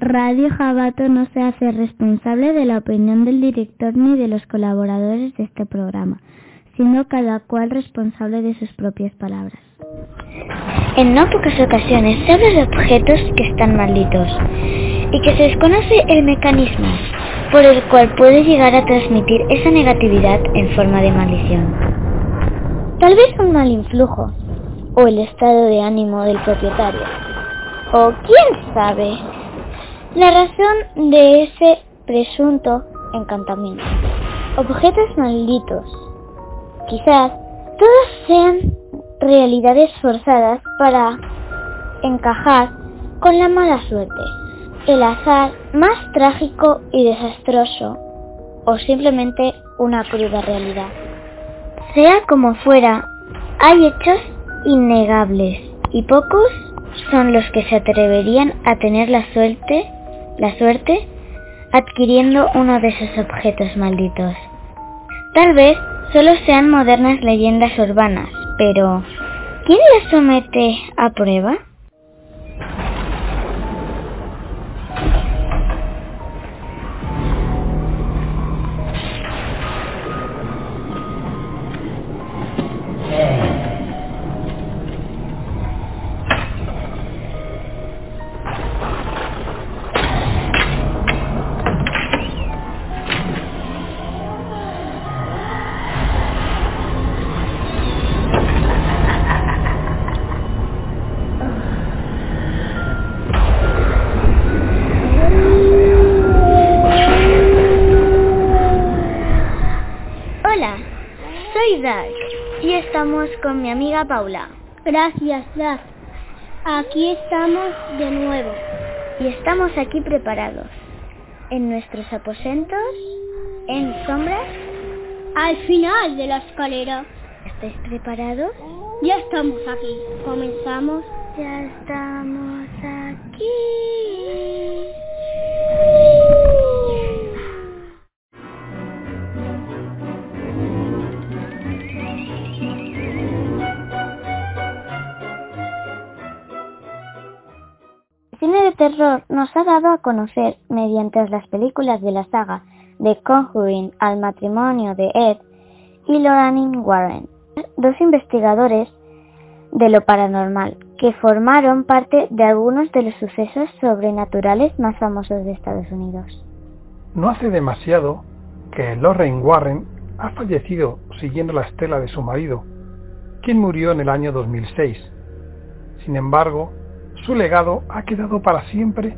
Radio Jabato no se hace responsable de la opinión del director ni de los colaboradores de este programa, siendo cada cual responsable de sus propias palabras. En no pocas ocasiones se habla de objetos que están malditos y que se desconoce el mecanismo por el cual puede llegar a transmitir esa negatividad en forma de maldición. Tal vez un mal influjo o el estado de ánimo del propietario. O quién sabe, la razón de ese presunto encantamiento. Objetos malditos. Quizás todos sean realidades forzadas para encajar con la mala suerte, el azar más trágico y desastroso, o simplemente una cruda realidad. Sea como fuera, hay hechos innegables y pocos son los que se atreverían a tener la suerte, la suerte adquiriendo uno de esos objetos malditos. Tal vez solo sean modernas leyendas urbanas, pero ¿quién las somete a prueba? Con mi amiga Paula. Gracias. Aquí estamos de nuevo. Y estamos aquí preparados. En nuestros aposentos, en sombras. Al final de la escalera. ¿Estáis preparados? Ya estamos aquí. Comenzamos. Ya estamos aquí. Terror nos ha dado a conocer, mediante las películas de la saga de Conjuring al matrimonio de Ed y Lorraine Warren, dos investigadores de lo paranormal que formaron parte de algunos de los sucesos sobrenaturales más famosos de Estados Unidos. No hace demasiado que Lorraine Warren ha fallecido siguiendo la estela de su marido, quien murió en el año 2006. Sin embargo, su legado ha quedado para siempre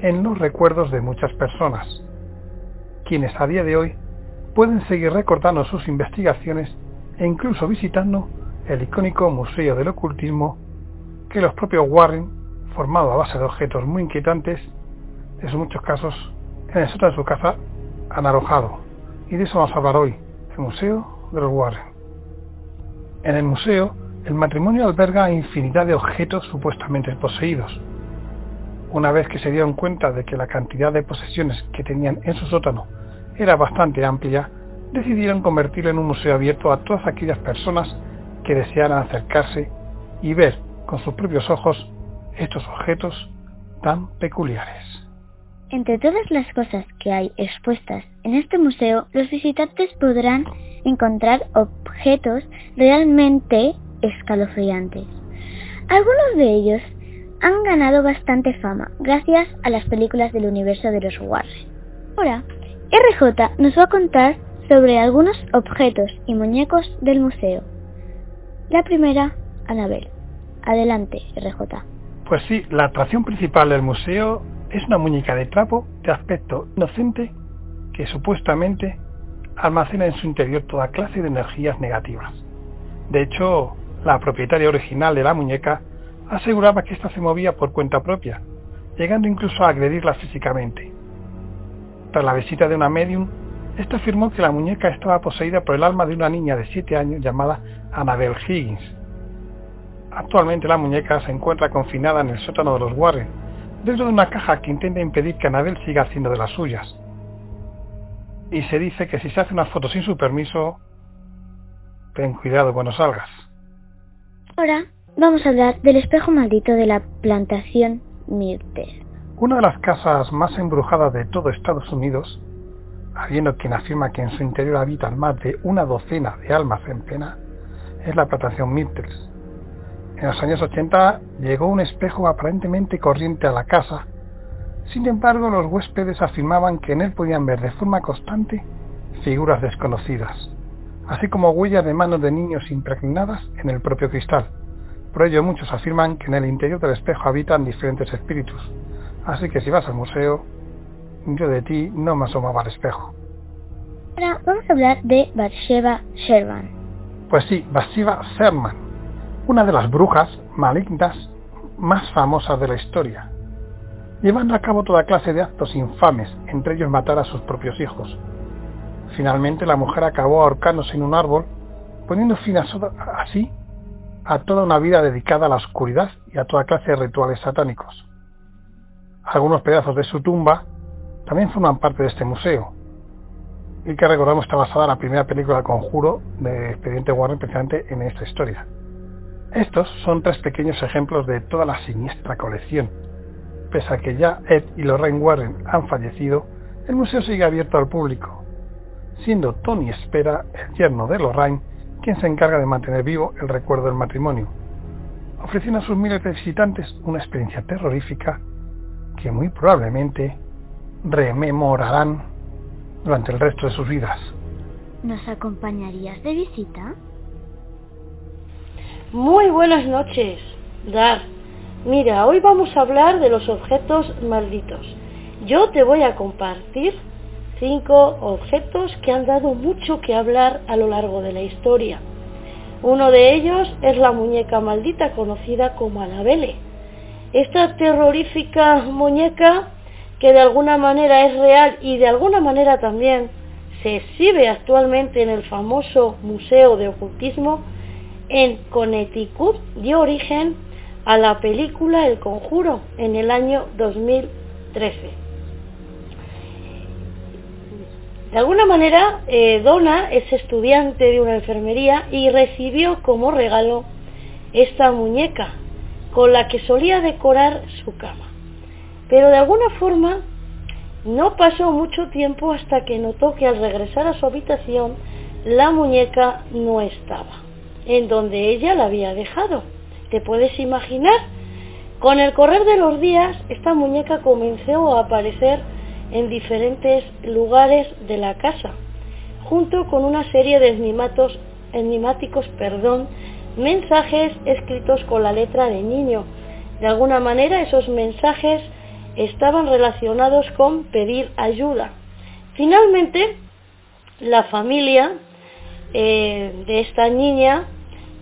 en los recuerdos de muchas personas, quienes a día de hoy pueden seguir recordando sus investigaciones e incluso visitando el icónico Museo del Ocultismo que los propios Warren, formado a base de objetos muy inquietantes, en muchos casos, en el sótano de su casa, han arrojado. Y de eso vamos a hablar hoy, el Museo de los Warren. En el museo, el matrimonio alberga infinidad de objetos supuestamente poseídos. Una vez que se dieron cuenta de que la cantidad de posesiones que tenían en su sótano era bastante amplia, decidieron convertirlo en un museo abierto a todas aquellas personas que desearan acercarse y ver con sus propios ojos estos objetos tan peculiares. Entre todas las cosas que hay expuestas en este museo, los visitantes podrán encontrar objetos realmente escalofriantes. Algunos de ellos han ganado bastante fama gracias a las películas del universo de los Warren. Ahora, RJ nos va a contar sobre algunos objetos y muñecos del museo. La primera, Anabel. Adelante, RJ. Pues sí, la atracción principal del museo es una muñeca de trapo de aspecto inocente que supuestamente almacena en su interior toda clase de energías negativas. De hecho, la propietaria original de la muñeca aseguraba que ésta se movía por cuenta propia, llegando incluso a agredirla físicamente. Tras la visita de una medium, esta afirmó que la muñeca estaba poseída por el alma de una niña de 7 años llamada Annabel Higgins. Actualmente la muñeca se encuentra confinada en el sótano de los Warren, dentro de una caja que intenta impedir que Annabel siga haciendo de las suyas. Y se dice que si se hace una foto sin su permiso, ten cuidado cuando salgas. Ahora vamos a hablar del espejo maldito de la plantación Myrtle, Una de las casas más embrujadas de todo Estados Unidos, habiendo quien afirma que en su interior habitan más de una docena de almas en pena, es la plantación Mittels. En los años 80 llegó un espejo aparentemente corriente a la casa, sin embargo los huéspedes afirmaban que en él podían ver de forma constante figuras desconocidas, así como huellas de manos de niños impregnadas en el propio cristal. Por ello muchos afirman que en el interior del espejo habitan diferentes espíritus, así que si vas al museo, yo de ti no me asomaba al espejo. Ahora vamos a hablar de Bathsheba Sherman. Pues sí, Bathsheba Sherman, una de las brujas malignas más famosas de la historia, llevando a cabo toda clase de actos infames, entre ellos matar a sus propios hijos. Finalmente la mujer acabó ahorcándose en un árbol, poniendo fin así a toda una vida dedicada a la oscuridad y a toda clase de rituales satánicos. Algunos pedazos de su tumba también forman parte de este museo, y que recordamos está basada en la primera película Conjuro de Expediente Warren precisamente en esta historia. Estos son tres pequeños ejemplos de toda la siniestra colección. Pese a que ya Ed y Lorraine Warren han fallecido, el museo sigue abierto al público, siendo Tony Espera, el yerno de Lorraine, quien se encarga de mantener vivo el recuerdo del matrimonio, ofreciendo a sus miles de visitantes una experiencia terrorífica que muy probablemente rememorarán durante el resto de sus vidas. ¿Nos acompañarías de visita? Muy buenas noches, Dar. Mira, hoy vamos a hablar de los objetos malditos. Yo te voy a compartir cinco objetos que han dado mucho que hablar a lo largo de la historia. Uno de ellos es la muñeca maldita conocida como Anabele. Esta terrorífica muñeca que de alguna manera es real y de alguna manera también se exhibe actualmente en el famoso Museo de Ocultismo en Connecticut, dio origen a la película El Conjuro en el año 2013. De alguna manera, eh, Donna es estudiante de una enfermería y recibió como regalo esta muñeca con la que solía decorar su cama. Pero de alguna forma no pasó mucho tiempo hasta que notó que al regresar a su habitación la muñeca no estaba en donde ella la había dejado. ¿Te puedes imaginar? Con el correr de los días, esta muñeca comenzó a aparecer en diferentes lugares de la casa, junto con una serie de enigmáticos perdón, mensajes escritos con la letra de niño. De alguna manera esos mensajes estaban relacionados con pedir ayuda. Finalmente, la familia eh, de esta niña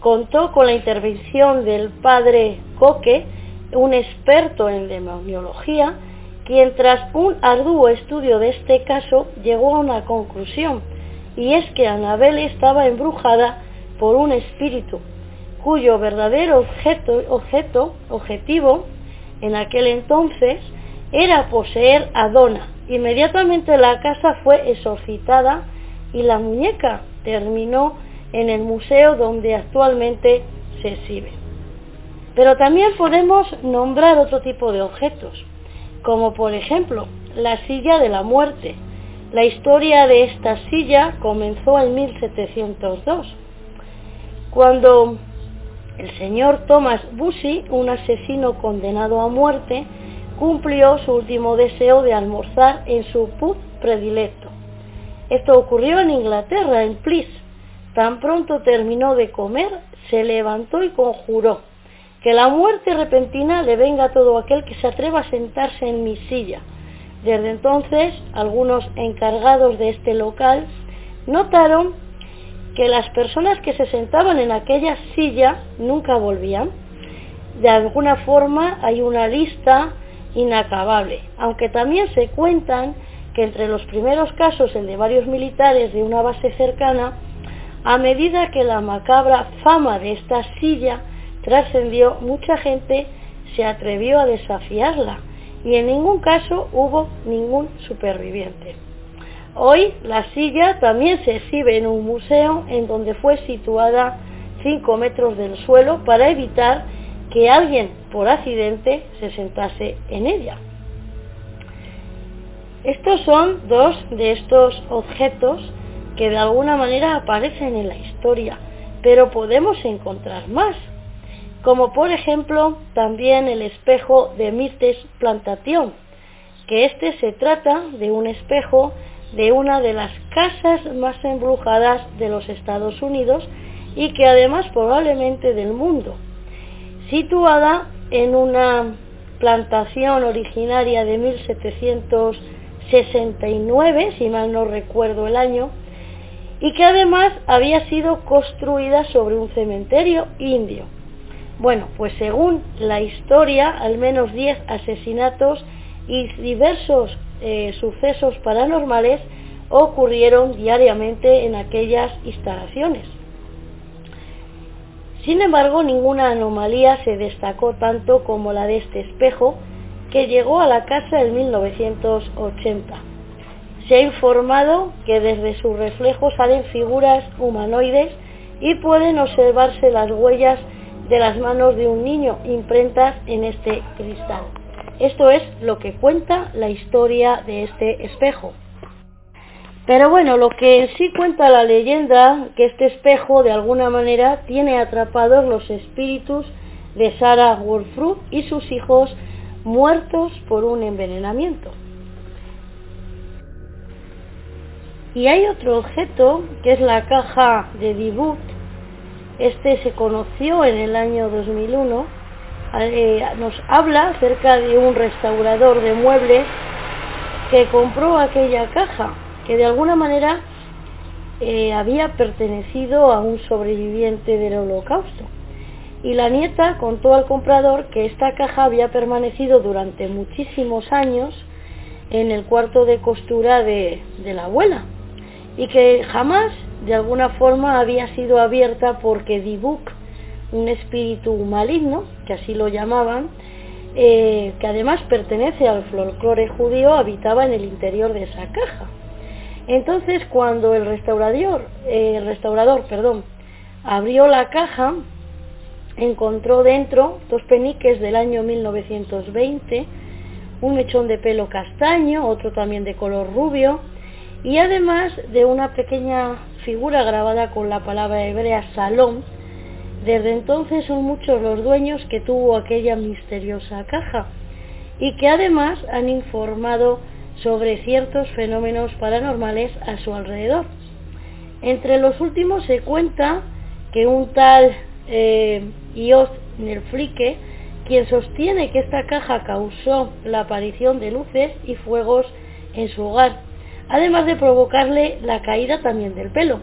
contó con la intervención del padre Coque, un experto en demoniología, quien tras un arduo estudio de este caso llegó a una conclusión, y es que Anabel estaba embrujada por un espíritu, cuyo verdadero objeto, objeto, objetivo en aquel entonces era poseer a Donna. Inmediatamente la casa fue exorcitada y la muñeca terminó en el museo donde actualmente se exhibe. Pero también podemos nombrar otro tipo de objetos, como por ejemplo la silla de la muerte. La historia de esta silla comenzó en 1702, cuando el señor Thomas Bussy, un asesino condenado a muerte, cumplió su último deseo de almorzar en su pub predilecto. Esto ocurrió en Inglaterra, en Plis. Tan pronto terminó de comer, se levantó y conjuró que la muerte repentina le venga a todo aquel que se atreva a sentarse en mi silla. Desde entonces, algunos encargados de este local notaron que las personas que se sentaban en aquella silla nunca volvían. De alguna forma hay una lista inacabable, aunque también se cuentan que entre los primeros casos, el de varios militares de una base cercana, a medida que la macabra fama de esta silla trascendió, mucha gente se atrevió a desafiarla y en ningún caso hubo ningún superviviente. Hoy la silla también se exhibe en un museo en donde fue situada 5 metros del suelo para evitar que alguien por accidente se sentase en ella. Estos son dos de estos objetos que de alguna manera aparecen en la historia, pero podemos encontrar más, como por ejemplo también el espejo de Mirtes Plantation, que este se trata de un espejo de una de las casas más embrujadas de los Estados Unidos y que además probablemente del mundo, situada en una plantación originaria de 1769, si mal no recuerdo el año, y que además había sido construida sobre un cementerio indio. Bueno, pues según la historia, al menos 10 asesinatos y diversos eh, sucesos paranormales ocurrieron diariamente en aquellas instalaciones. Sin embargo, ninguna anomalía se destacó tanto como la de este espejo, que llegó a la casa en 1980. Se ha informado que desde su reflejo salen figuras humanoides y pueden observarse las huellas de las manos de un niño imprentas en este cristal. Esto es lo que cuenta la historia de este espejo. Pero bueno, lo que sí cuenta la leyenda, que este espejo de alguna manera tiene atrapados los espíritus de Sarah Wolfruth y sus hijos muertos por un envenenamiento. Y hay otro objeto, que es la caja de Dibut. Este se conoció en el año 2001. Eh, nos habla acerca de un restaurador de muebles que compró aquella caja que de alguna manera eh, había pertenecido a un sobreviviente del holocausto. Y la nieta contó al comprador que esta caja había permanecido durante muchísimos años en el cuarto de costura de, de la abuela y que jamás de alguna forma había sido abierta porque Dibuk, un espíritu maligno, que así lo llamaban, eh, que además pertenece al folclore judío, habitaba en el interior de esa caja. Entonces, cuando el restaurador, el restaurador perdón, abrió la caja, encontró dentro dos peniques del año 1920, un mechón de pelo castaño, otro también de color rubio, y además de una pequeña figura grabada con la palabra hebrea salón. Desde entonces son muchos los dueños que tuvo aquella misteriosa caja y que además han informado sobre ciertos fenómenos paranormales a su alrededor. Entre los últimos se cuenta que un tal eh, Ios Nerflique, quien sostiene que esta caja causó la aparición de luces y fuegos en su hogar, además de provocarle la caída también del pelo.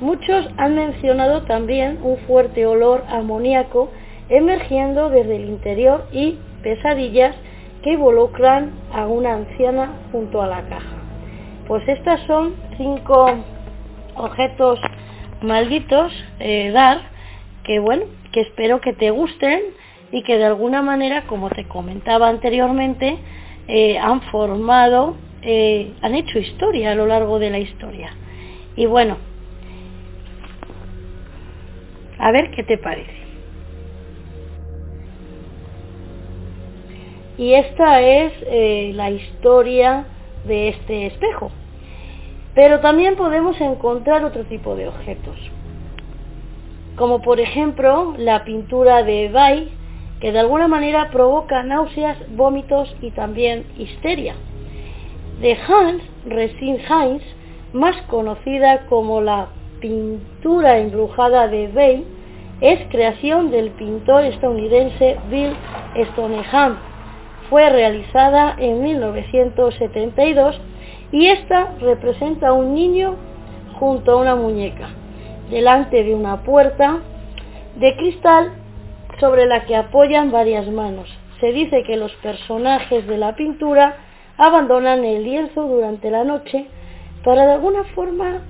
Muchos han mencionado también un fuerte olor amoníaco emergiendo desde el interior y pesadillas que involucran a una anciana junto a la caja. Pues estas son cinco objetos malditos, eh, dar, que bueno, que espero que te gusten y que de alguna manera, como te comentaba anteriormente, eh, han formado, eh, han hecho historia a lo largo de la historia. Y bueno, a ver qué te parece. Y esta es eh, la historia de este espejo. Pero también podemos encontrar otro tipo de objetos, como por ejemplo la pintura de Bay, que de alguna manera provoca náuseas, vómitos y también histeria. De Hans Ressin Heinz, más conocida como la pintura embrujada de Bay, es creación del pintor estadounidense Bill Stoneham fue realizada en 1972 y esta representa a un niño junto a una muñeca, delante de una puerta de cristal sobre la que apoyan varias manos. Se dice que los personajes de la pintura abandonan el lienzo durante la noche para de alguna forma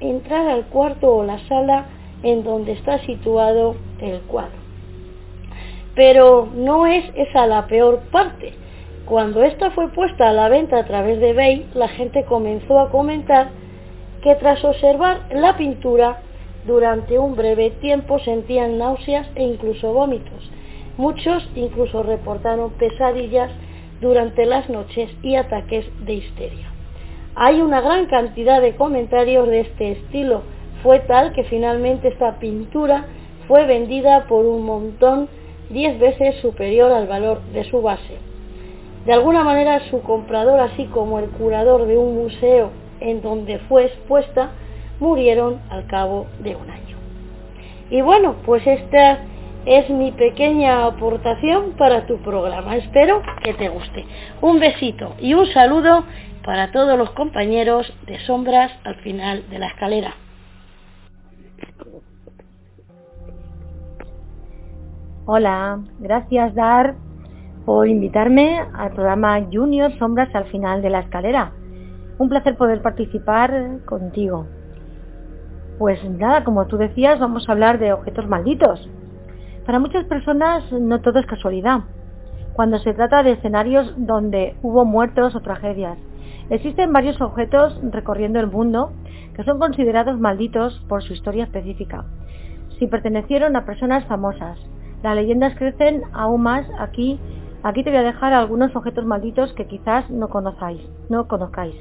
entrar al cuarto o la sala en donde está situado el cuadro. Pero no es esa la peor parte. Cuando esta fue puesta a la venta a través de eBay, la gente comenzó a comentar que tras observar la pintura durante un breve tiempo sentían náuseas e incluso vómitos. Muchos incluso reportaron pesadillas durante las noches y ataques de histeria. Hay una gran cantidad de comentarios de este estilo. Fue tal que finalmente esta pintura fue vendida por un montón diez veces superior al valor de su base. De alguna manera su comprador, así como el curador de un museo en donde fue expuesta, murieron al cabo de un año. Y bueno, pues esta es mi pequeña aportación para tu programa. Espero que te guste. Un besito y un saludo para todos los compañeros de sombras al final de la escalera. Hola, gracias Dar por invitarme al programa Junior Sombras al final de la escalera. Un placer poder participar contigo. Pues nada, como tú decías, vamos a hablar de objetos malditos. Para muchas personas no todo es casualidad. Cuando se trata de escenarios donde hubo muertos o tragedias, existen varios objetos recorriendo el mundo que son considerados malditos por su historia específica. Si pertenecieron a personas famosas, las leyendas crecen aún más aquí. Aquí te voy a dejar algunos objetos malditos que quizás no conozcáis. No conozcáis.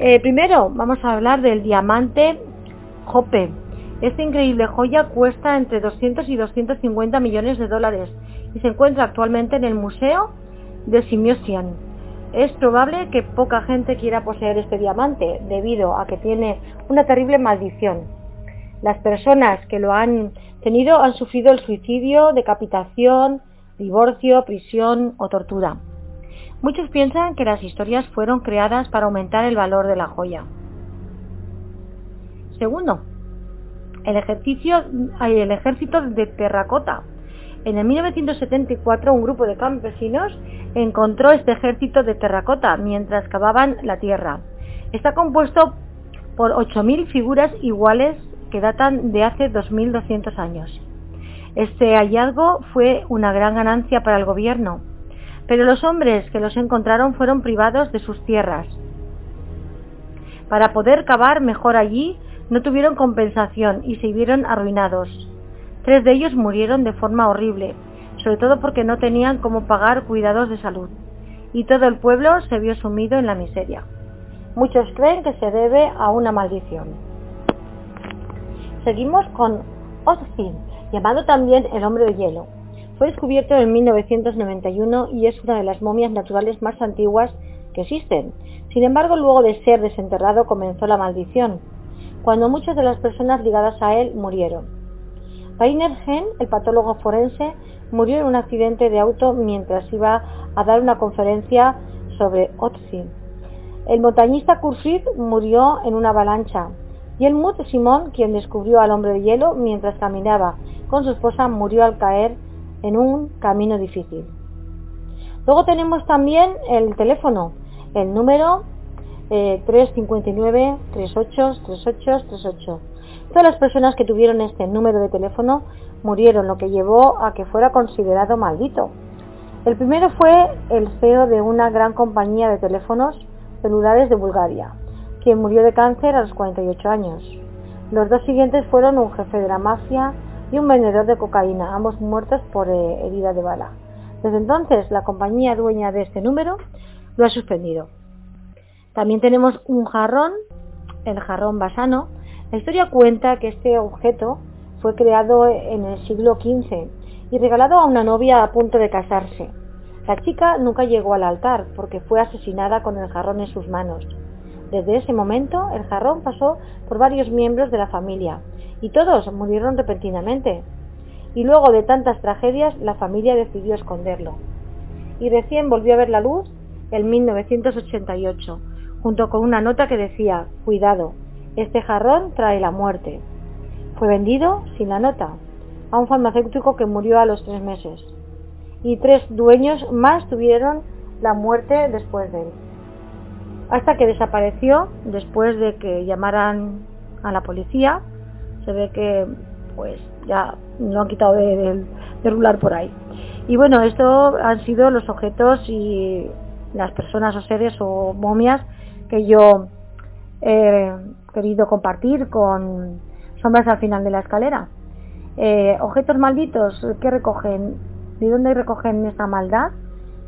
Eh, primero vamos a hablar del diamante Jope. Esta increíble joya cuesta entre 200 y 250 millones de dólares y se encuentra actualmente en el Museo de Simosian. Es probable que poca gente quiera poseer este diamante debido a que tiene una terrible maldición. Las personas que lo han tenido han sufrido el suicidio, decapitación, divorcio, prisión o tortura. Muchos piensan que las historias fueron creadas para aumentar el valor de la joya. Segundo, el, ejercicio, el ejército de terracota. En el 1974 un grupo de campesinos encontró este ejército de terracota mientras cavaban la tierra. Está compuesto por 8.000 figuras iguales que datan de hace 2.200 años. Este hallazgo fue una gran ganancia para el gobierno, pero los hombres que los encontraron fueron privados de sus tierras. Para poder cavar mejor allí, no tuvieron compensación y se vieron arruinados. Tres de ellos murieron de forma horrible, sobre todo porque no tenían cómo pagar cuidados de salud, y todo el pueblo se vio sumido en la miseria. Muchos creen que se debe a una maldición. Seguimos con Ozfin, llamado también el hombre de hielo. Fue descubierto en 1991 y es una de las momias naturales más antiguas que existen. Sin embargo, luego de ser desenterrado comenzó la maldición, cuando muchas de las personas ligadas a él murieron. Rainer Hen, el patólogo forense, murió en un accidente de auto mientras iba a dar una conferencia sobre Ozfin. El montañista Kurfried murió en una avalancha y el Mut Simón, quien descubrió al hombre de hielo mientras caminaba con su esposa, murió al caer en un camino difícil. Luego tenemos también el teléfono, el número 359 38 38 38. Todas las personas que tuvieron este número de teléfono murieron, lo que llevó a que fuera considerado maldito. El primero fue el CEO de una gran compañía de teléfonos celulares de Bulgaria, quien murió de cáncer a los 48 años. Los dos siguientes fueron un jefe de la mafia y un vendedor de cocaína, ambos muertos por eh, herida de bala. Desde entonces, la compañía dueña de este número lo ha suspendido. También tenemos un jarrón, el jarrón basano. La historia cuenta que este objeto fue creado en el siglo XV y regalado a una novia a punto de casarse. La chica nunca llegó al altar porque fue asesinada con el jarrón en sus manos. Desde ese momento, el jarrón pasó por varios miembros de la familia y todos murieron repentinamente. Y luego de tantas tragedias, la familia decidió esconderlo. Y recién volvió a ver la luz en 1988, junto con una nota que decía, cuidado, este jarrón trae la muerte. Fue vendido sin la nota a un farmacéutico que murió a los tres meses. Y tres dueños más tuvieron la muerte después de él hasta que desapareció después de que llamaran a la policía. Se ve que pues ya lo han quitado de, rular por ahí. Y bueno, esto han sido los objetos y las personas o seres o momias que yo he querido compartir con sombras al final de la escalera. Eh, objetos malditos, ¿qué recogen? ¿De dónde recogen esta maldad?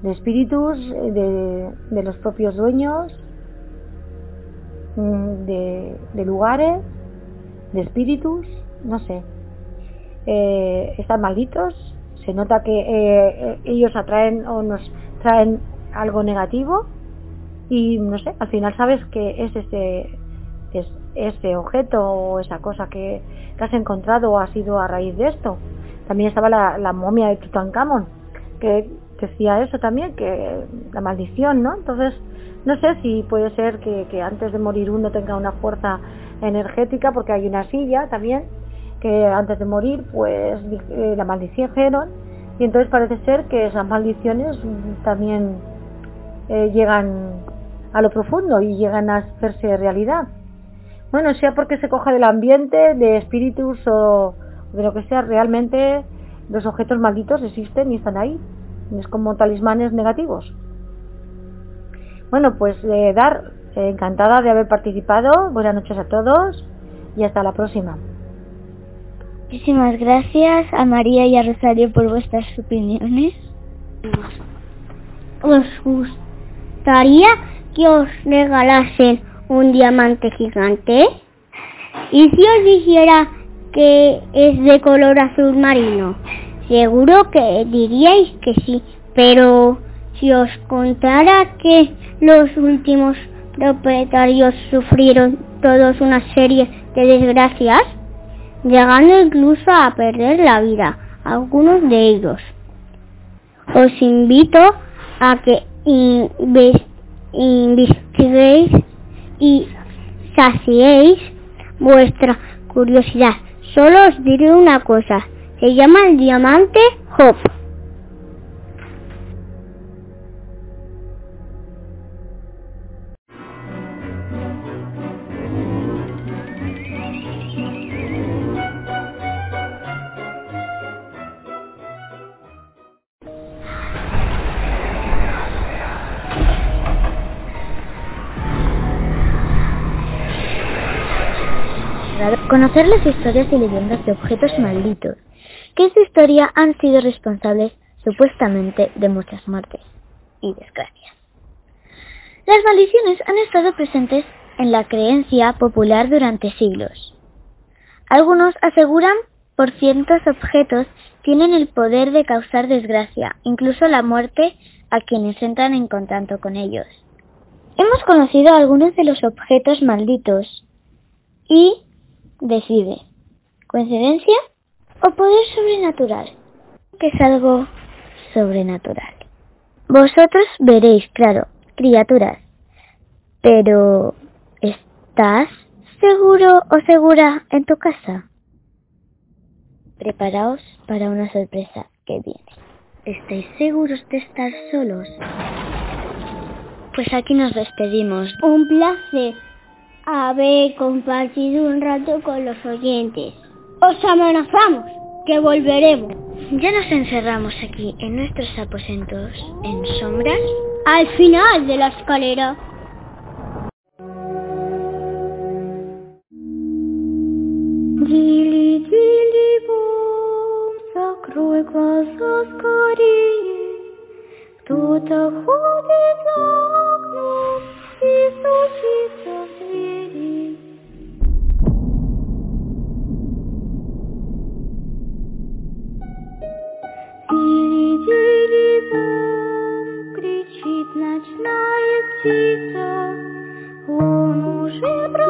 de espíritus de, los propios dueños, mm, de, lugares, de espíritus, no sé. Eh, están malditos, se nota que eh, ellos atraen o nos traen algo negativo y no sé, al final sabes que es ese, es ese objeto o esa cosa que, has encontrado ha sido a raíz de esto. También estaba la, momia de Tutankamón, que decía eso también, que la maldición, ¿no? Entonces, no sé si puede ser que, que antes de morir uno tenga una fuerza energética, porque hay una silla también, que antes de morir, pues eh, la maldicieron, y entonces parece ser que esas maldiciones también eh, llegan a lo profundo y llegan a hacerse realidad. Bueno, sea porque se coja del ambiente, de espíritus o de lo que sea, realmente los objetos malditos existen y están ahí. Es como talismanes negativos. Bueno, pues eh, Dar, eh, encantada de haber participado. Buenas noches a todos y hasta la próxima. Muchísimas gracias a María y a Rosario por vuestras opiniones. ¿Os gustaría que os regalasen un diamante gigante? ¿Y si os dijera que es de color azul marino? Seguro que diríais que sí, pero si os contara que los últimos propietarios sufrieron todos una serie de desgracias, llegando incluso a perder la vida, algunos de ellos. Os invito a que investiguéis y saciéis vuestra curiosidad. Solo os diré una cosa. Se llama el diamante Conocer las historias y leyendas de objetos malditos, que en su historia han sido responsables supuestamente de muchas muertes y desgracias. Las maldiciones han estado presentes en la creencia popular durante siglos. Algunos aseguran por ciertos objetos tienen el poder de causar desgracia, incluso la muerte a quienes entran en contacto con ellos. Hemos conocido algunos de los objetos malditos y decide. ¿Coincidencia o poder sobrenatural? Que es algo sobrenatural. Vosotros veréis, claro, criaturas. Pero, ¿estás seguro o segura en tu casa? Preparaos para una sorpresa que viene. ¿Estáis seguros de estar solos? Pues aquí nos despedimos. Un placer haber compartido un rato con los oyentes. Os amenazamos que volveremos. Ya nos encerramos aquí en nuestros aposentos, en sombras, al final de la escalera. кричит ночная птица, он уже пробрался